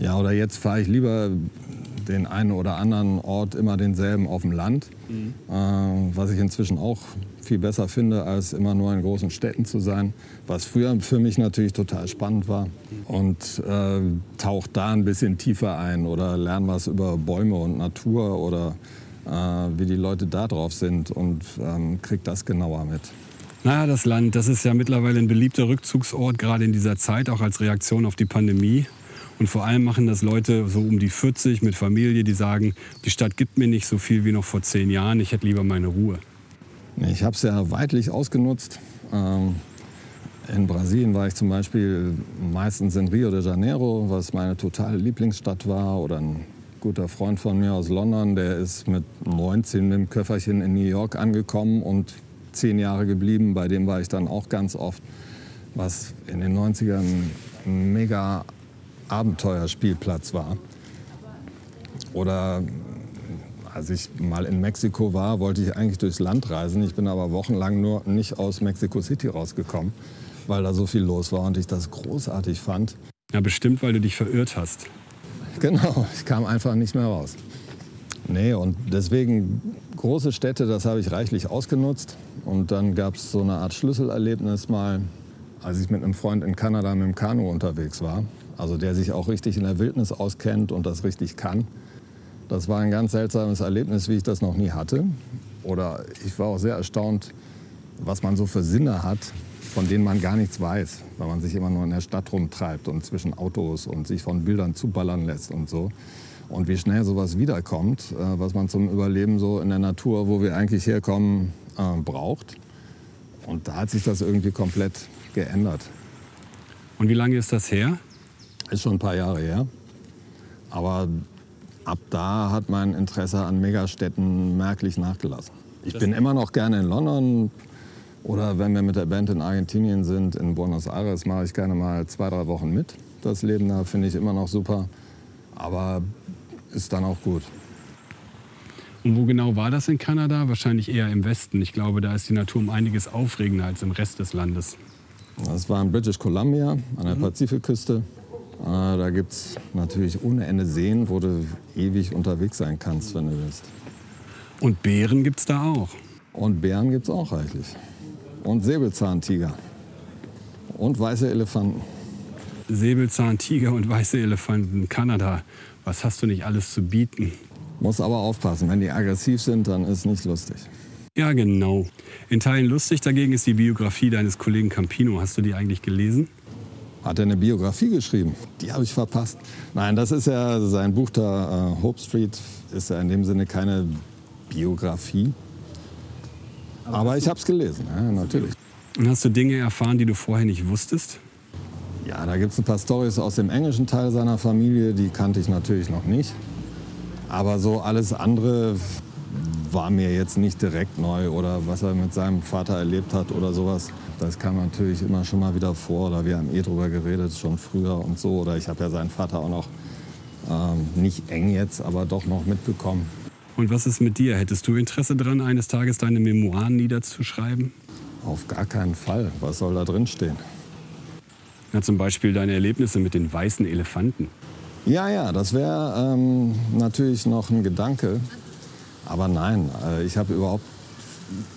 Speaker 2: Ja, oder jetzt fahre ich lieber den einen oder anderen Ort immer denselben auf dem Land, mhm. äh, was ich inzwischen auch viel besser finde, als immer nur in großen Städten zu sein, was früher für mich natürlich total spannend war. Und äh, taucht da ein bisschen tiefer ein oder lerne was über Bäume und Natur oder äh, wie die Leute da drauf sind und ähm, kriege das genauer mit.
Speaker 1: Naja, das Land, das ist ja mittlerweile ein beliebter Rückzugsort, gerade in dieser Zeit, auch als Reaktion auf die Pandemie. Und vor allem machen das Leute so um die 40 mit Familie, die sagen, die Stadt gibt mir nicht so viel wie noch vor zehn Jahren, ich hätte lieber meine Ruhe.
Speaker 2: Ich habe es ja weitlich ausgenutzt. Ähm, in Brasilien war ich zum Beispiel meistens in Rio de Janeiro, was meine totale Lieblingsstadt war. Oder ein guter Freund von mir aus London, der ist mit 19 mit dem Köfferchen in New York angekommen und zehn Jahre geblieben. Bei dem war ich dann auch ganz oft, was in den 90ern ein mega Abenteuerspielplatz war. Oder als ich mal in Mexiko war, wollte ich eigentlich durchs Land reisen. Ich bin aber wochenlang nur nicht aus Mexico City rausgekommen, weil da so viel los war und ich das großartig fand.
Speaker 1: Ja, bestimmt, weil du dich verirrt hast.
Speaker 2: Genau, ich kam einfach nicht mehr raus. Nee, und deswegen große Städte, das habe ich reichlich ausgenutzt. Und dann gab es so eine Art Schlüsselerlebnis mal, als ich mit einem Freund in Kanada mit dem Kanu unterwegs war. Also der sich auch richtig in der Wildnis auskennt und das richtig kann. Das war ein ganz seltsames Erlebnis, wie ich das noch nie hatte. Oder ich war auch sehr erstaunt, was man so für Sinne hat, von denen man gar nichts weiß, weil man sich immer nur in der Stadt rumtreibt und zwischen Autos und sich von Bildern zuballern lässt und so. Und wie schnell sowas wiederkommt, äh, was man zum Überleben so in der Natur, wo wir eigentlich herkommen, äh, braucht. Und da hat sich das irgendwie komplett geändert.
Speaker 1: Und wie lange ist das her?
Speaker 2: Ist schon ein paar Jahre her. Aber ab da hat mein Interesse an Megastädten merklich nachgelassen. Ich bin immer noch gerne in London oder wenn wir mit der Band in Argentinien sind, in Buenos Aires, mache ich gerne mal zwei, drei Wochen mit. Das Leben da finde ich immer noch super, aber ist dann auch gut.
Speaker 1: Und wo genau war das in Kanada? Wahrscheinlich eher im Westen. Ich glaube, da ist die Natur um einiges aufregender als im Rest des Landes.
Speaker 2: Das war in British Columbia an der mhm. Pazifikküste. Äh, da gibt es natürlich ohne Ende Seen, wo du ewig unterwegs sein kannst, wenn du willst.
Speaker 1: Und Bären gibt es da auch?
Speaker 2: Und Bären gibt es auch reichlich. Und Säbelzahntiger. Und weiße Elefanten.
Speaker 1: Säbelzahntiger und weiße Elefanten. Kanada. Was hast du nicht alles zu bieten?
Speaker 2: Muss aber aufpassen. Wenn die aggressiv sind, dann ist nicht lustig.
Speaker 1: Ja, genau. In Teilen lustig dagegen ist die Biografie deines Kollegen Campino. Hast du die eigentlich gelesen?
Speaker 2: Hat er eine Biografie geschrieben? Die habe ich verpasst. Nein, das ist ja sein Buch da, uh, Hope Street, ist ja in dem Sinne keine Biografie. Aber, Aber ich habe es gelesen, ja, natürlich.
Speaker 1: Und hast du Dinge erfahren, die du vorher nicht wusstest?
Speaker 2: Ja, da gibt es ein paar Stories aus dem englischen Teil seiner Familie, die kannte ich natürlich noch nicht. Aber so alles andere war mir jetzt nicht direkt neu oder was er mit seinem Vater erlebt hat oder sowas. Das kam natürlich immer schon mal wieder vor oder wir haben eh drüber geredet, schon früher und so. Oder ich habe ja seinen Vater auch noch ähm, nicht eng jetzt, aber doch noch mitbekommen.
Speaker 1: Und was ist mit dir? Hättest du Interesse daran, eines Tages deine Memoiren niederzuschreiben?
Speaker 2: Auf gar keinen Fall. Was soll da drin stehen?
Speaker 1: Ja, zum Beispiel deine Erlebnisse mit den weißen Elefanten.
Speaker 2: Ja, ja, das wäre ähm, natürlich noch ein Gedanke. Aber nein, äh, ich habe überhaupt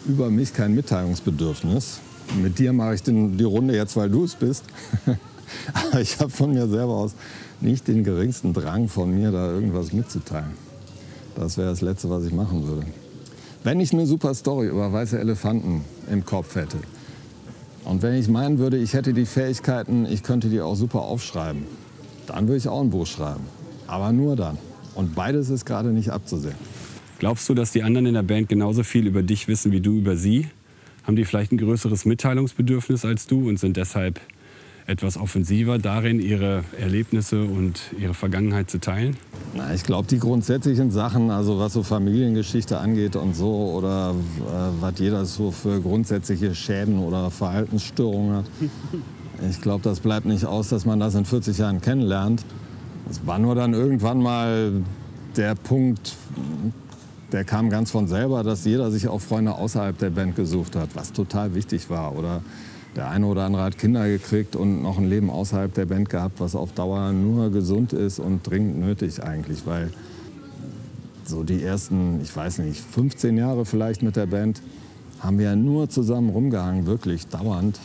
Speaker 2: über mich kein Mitteilungsbedürfnis. Mit dir mache ich den, die Runde jetzt, weil du es bist. Aber ich habe von mir selber aus nicht den geringsten Drang von mir, da irgendwas mitzuteilen. Das wäre das Letzte, was ich machen würde. Wenn ich eine super Story über weiße Elefanten im Kopf hätte und wenn ich meinen würde, ich hätte die Fähigkeiten, ich könnte die auch super aufschreiben, dann würde ich auch ein Buch schreiben. Aber nur dann. Und beides ist gerade nicht abzusehen.
Speaker 1: Glaubst du, dass die anderen in der Band genauso viel über dich wissen wie du über sie? Haben die vielleicht ein größeres Mitteilungsbedürfnis als du und sind deshalb etwas offensiver darin, ihre Erlebnisse und ihre Vergangenheit zu teilen?
Speaker 2: Na, ich glaube, die grundsätzlichen Sachen, also was so Familiengeschichte angeht und so, oder äh, was jeder so für grundsätzliche Schäden oder Verhaltensstörungen hat, ich glaube, das bleibt nicht aus, dass man das in 40 Jahren kennenlernt. Es war nur dann irgendwann mal der Punkt, der kam ganz von selber, dass jeder sich auch Freunde außerhalb der Band gesucht hat, was total wichtig war. Oder der eine oder andere hat Kinder gekriegt und noch ein Leben außerhalb der Band gehabt, was auf Dauer nur gesund ist und dringend nötig eigentlich, weil so die ersten, ich weiß nicht, 15 Jahre vielleicht mit der Band, haben wir ja nur zusammen rumgehangen, wirklich dauernd.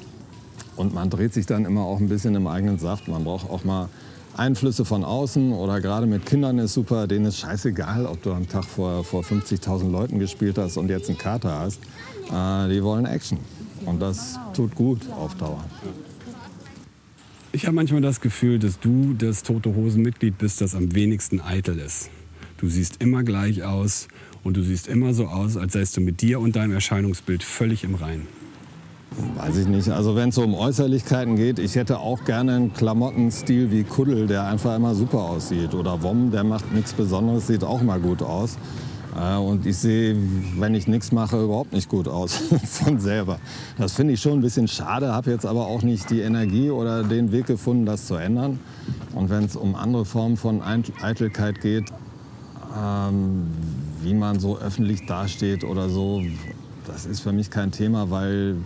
Speaker 2: Und man dreht sich dann immer auch ein bisschen im eigenen Saft. Man braucht auch mal Einflüsse von außen oder gerade mit Kindern ist super, denen ist scheißegal, ob du am Tag vor, vor 50.000 Leuten gespielt hast und jetzt einen Kater hast. Äh, die wollen Action. Und das tut gut auf Dauer.
Speaker 1: Ich habe manchmal das Gefühl, dass du das Tote Hosen-Mitglied bist, das am wenigsten eitel ist. Du siehst immer gleich aus und du siehst immer so aus, als seist du mit dir und deinem Erscheinungsbild völlig im Reinen.
Speaker 2: Weiß ich nicht. Also wenn es so um Äußerlichkeiten geht, ich hätte auch gerne einen Klamottenstil wie Kuddel, der einfach immer super aussieht. Oder Wom, der macht nichts Besonderes, sieht auch mal gut aus. Äh, und ich sehe, wenn ich nichts mache, überhaupt nicht gut aus von selber. Das finde ich schon ein bisschen schade, habe jetzt aber auch nicht die Energie oder den Weg gefunden, das zu ändern. Und wenn es um andere Formen von Eitelkeit geht, ähm, wie man so öffentlich dasteht oder so, das ist für mich kein Thema, weil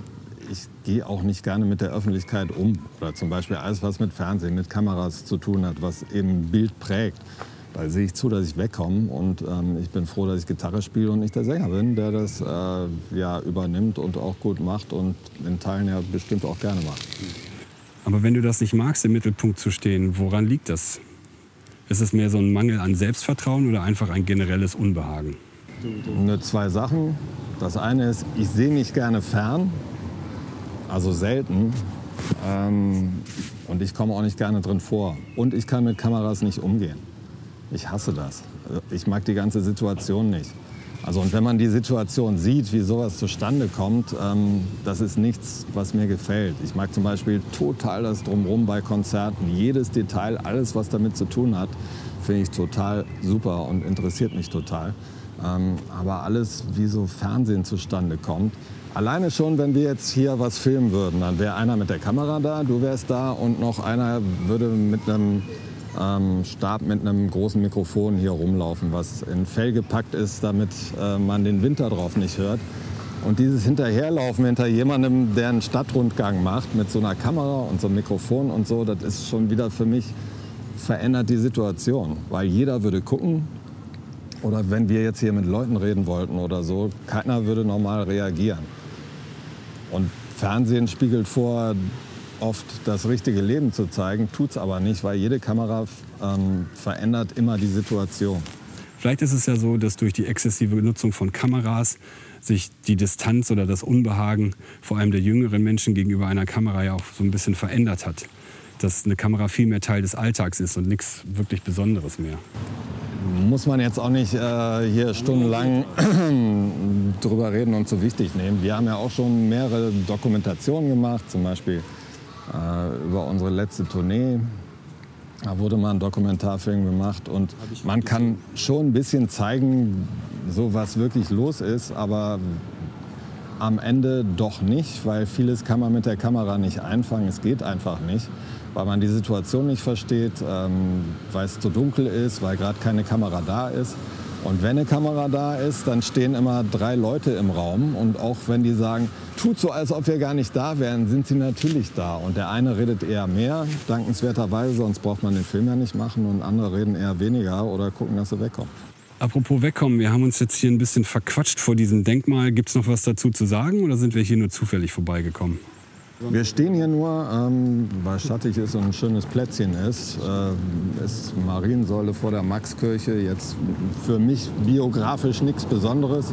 Speaker 2: ich gehe auch nicht gerne mit der Öffentlichkeit um. Oder zum Beispiel alles, was mit Fernsehen, mit Kameras zu tun hat, was eben Bild prägt. Da sehe ich zu, dass ich wegkomme und ähm, ich bin froh, dass ich Gitarre spiele und nicht der Sänger bin, der das äh, ja übernimmt und auch gut macht und in Teilen ja bestimmt auch gerne macht.
Speaker 1: Aber wenn du das nicht magst, im Mittelpunkt zu stehen, woran liegt das? Ist es mehr so ein Mangel an Selbstvertrauen oder einfach ein generelles Unbehagen?
Speaker 2: Nur zwei Sachen. Das eine ist, ich sehe nicht gerne fern, also selten. Ähm, und ich komme auch nicht gerne drin vor. Und ich kann mit Kameras nicht umgehen. Ich hasse das. Ich mag die ganze Situation nicht. Also und wenn man die Situation sieht, wie sowas zustande kommt, ähm, das ist nichts, was mir gefällt. Ich mag zum Beispiel total das Drumherum bei Konzerten. Jedes Detail, alles, was damit zu tun hat, finde ich total super und interessiert mich total. Ähm, aber alles, wie so Fernsehen zustande kommt, Alleine schon, wenn wir jetzt hier was filmen würden, dann wäre einer mit der Kamera da, du wärst da und noch einer würde mit einem ähm, Stab mit einem großen Mikrofon hier rumlaufen, was in Fell gepackt ist, damit äh, man den Winter drauf nicht hört. Und dieses Hinterherlaufen hinter jemandem, der einen Stadtrundgang macht mit so einer Kamera und so einem Mikrofon und so, das ist schon wieder für mich verändert die Situation, weil jeder würde gucken, oder wenn wir jetzt hier mit Leuten reden wollten oder so, keiner würde normal reagieren. Und Fernsehen spiegelt vor, oft das richtige Leben zu zeigen, tut es aber nicht, weil jede Kamera ähm, verändert immer die Situation.
Speaker 1: Vielleicht ist es ja so, dass durch die exzessive Nutzung von Kameras sich die Distanz oder das Unbehagen vor allem der jüngeren Menschen gegenüber einer Kamera ja auch so ein bisschen verändert hat. Dass eine Kamera viel mehr Teil des Alltags ist und nichts wirklich Besonderes mehr
Speaker 2: muss man jetzt auch nicht äh, hier stundenlang drüber reden und so wichtig nehmen. Wir haben ja auch schon mehrere Dokumentationen gemacht, zum Beispiel äh, über unsere letzte Tournee. Da wurde mal ein Dokumentarfilm gemacht und man kann schon ein bisschen zeigen, so was wirklich los ist, aber am Ende doch nicht, weil vieles kann man mit der Kamera nicht einfangen. Es geht einfach nicht weil man die Situation nicht versteht, ähm, weil es zu dunkel ist, weil gerade keine Kamera da ist. Und wenn eine Kamera da ist, dann stehen immer drei Leute im Raum. Und auch wenn die sagen, tut so, als ob wir gar nicht da wären, sind sie natürlich da. Und der eine redet eher mehr, dankenswerterweise, sonst braucht man den Film ja nicht machen. Und andere reden eher weniger oder gucken, dass sie wegkommen.
Speaker 1: Apropos wegkommen, wir haben uns jetzt hier ein bisschen verquatscht vor diesem Denkmal. Gibt es noch was dazu zu sagen oder sind wir hier nur zufällig vorbeigekommen?
Speaker 2: Wir stehen hier nur, ähm, weil schattig ist und ein schönes Plätzchen ist. Äh, ist Mariensäule vor der Maxkirche. Jetzt für mich biografisch nichts Besonderes.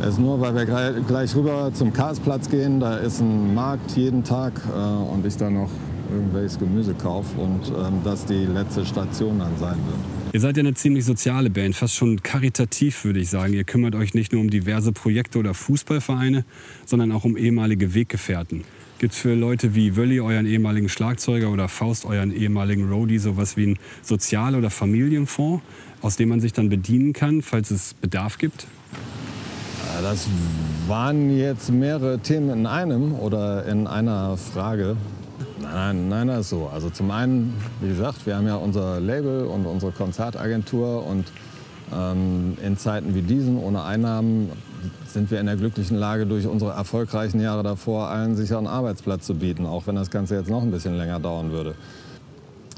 Speaker 2: Es ist nur, weil wir gleich rüber zum Karlsplatz gehen. Da ist ein Markt jeden Tag äh, und ich da noch irgendwelches Gemüse kaufe und ähm, das die letzte Station dann sein wird.
Speaker 1: Ihr seid ja eine ziemlich soziale Band, fast schon karitativ würde ich sagen. Ihr kümmert euch nicht nur um diverse Projekte oder Fußballvereine, sondern auch um ehemalige Weggefährten. Gibt es für Leute wie Wölli, euren ehemaligen Schlagzeuger, oder Faust, euren ehemaligen Roadie, sowas wie ein Sozial- oder Familienfonds, aus dem man sich dann bedienen kann, falls es Bedarf gibt?
Speaker 2: Das waren jetzt mehrere Themen in einem oder in einer Frage. Nein, nein, das ist so. Also zum einen, wie gesagt, wir haben ja unser Label und unsere Konzertagentur und ähm, in Zeiten wie diesen ohne Einnahmen sind wir in der glücklichen Lage, durch unsere erfolgreichen Jahre davor allen sicheren Arbeitsplatz zu bieten, auch wenn das Ganze jetzt noch ein bisschen länger dauern würde.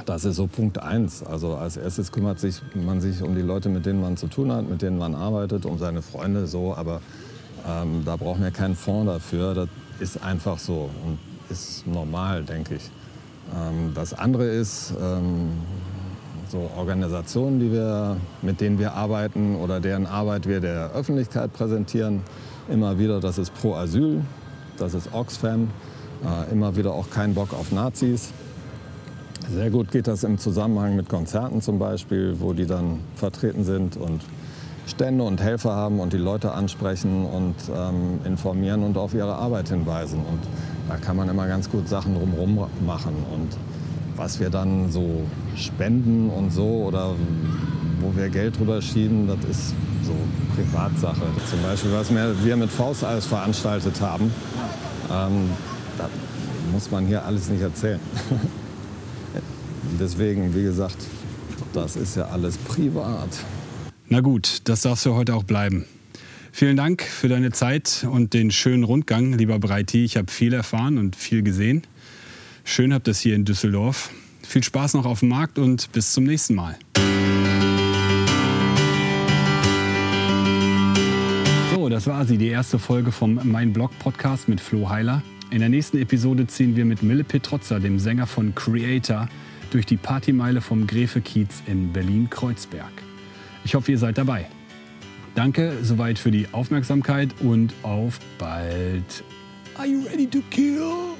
Speaker 2: Das ist so Punkt eins. Also als erstes kümmert sich man sich um die Leute, mit denen man zu tun hat, mit denen man arbeitet, um seine Freunde so. Aber ähm, da brauchen wir keinen Fonds dafür. Das ist einfach so und ist normal, denke ich. Ähm, das andere ist ähm, so Organisationen, die wir, mit denen wir arbeiten oder deren Arbeit wir der Öffentlichkeit präsentieren. Immer wieder, das ist Pro Asyl, das ist Oxfam, äh, immer wieder auch kein Bock auf Nazis. Sehr gut geht das im Zusammenhang mit Konzerten zum Beispiel, wo die dann vertreten sind und Stände und Helfer haben und die Leute ansprechen und ähm, informieren und auf ihre Arbeit hinweisen. Und da kann man immer ganz gut Sachen drumherum machen. Und was wir dann so spenden und so oder wo wir Geld drüber schieben, das ist so Privatsache. Zum Beispiel, was wir mit Fausteis veranstaltet haben, ähm, das muss man hier alles nicht erzählen. Deswegen, wie gesagt, das ist ja alles privat.
Speaker 1: Na gut, das darfst du heute auch bleiben. Vielen Dank für deine Zeit und den schönen Rundgang, lieber Breiti. Ich habe viel erfahren und viel gesehen. Schön habt ihr es hier in Düsseldorf. Viel Spaß noch auf dem Markt und bis zum nächsten Mal. So, das war sie, die erste Folge vom Mein Blog Podcast mit Flo Heiler. In der nächsten Episode ziehen wir mit Mille Petrozza, dem Sänger von Creator, durch die Partymeile vom Gräfe-Kiez in Berlin-Kreuzberg. Ich hoffe, ihr seid dabei. Danke soweit für die Aufmerksamkeit und auf bald. Are you ready to kill?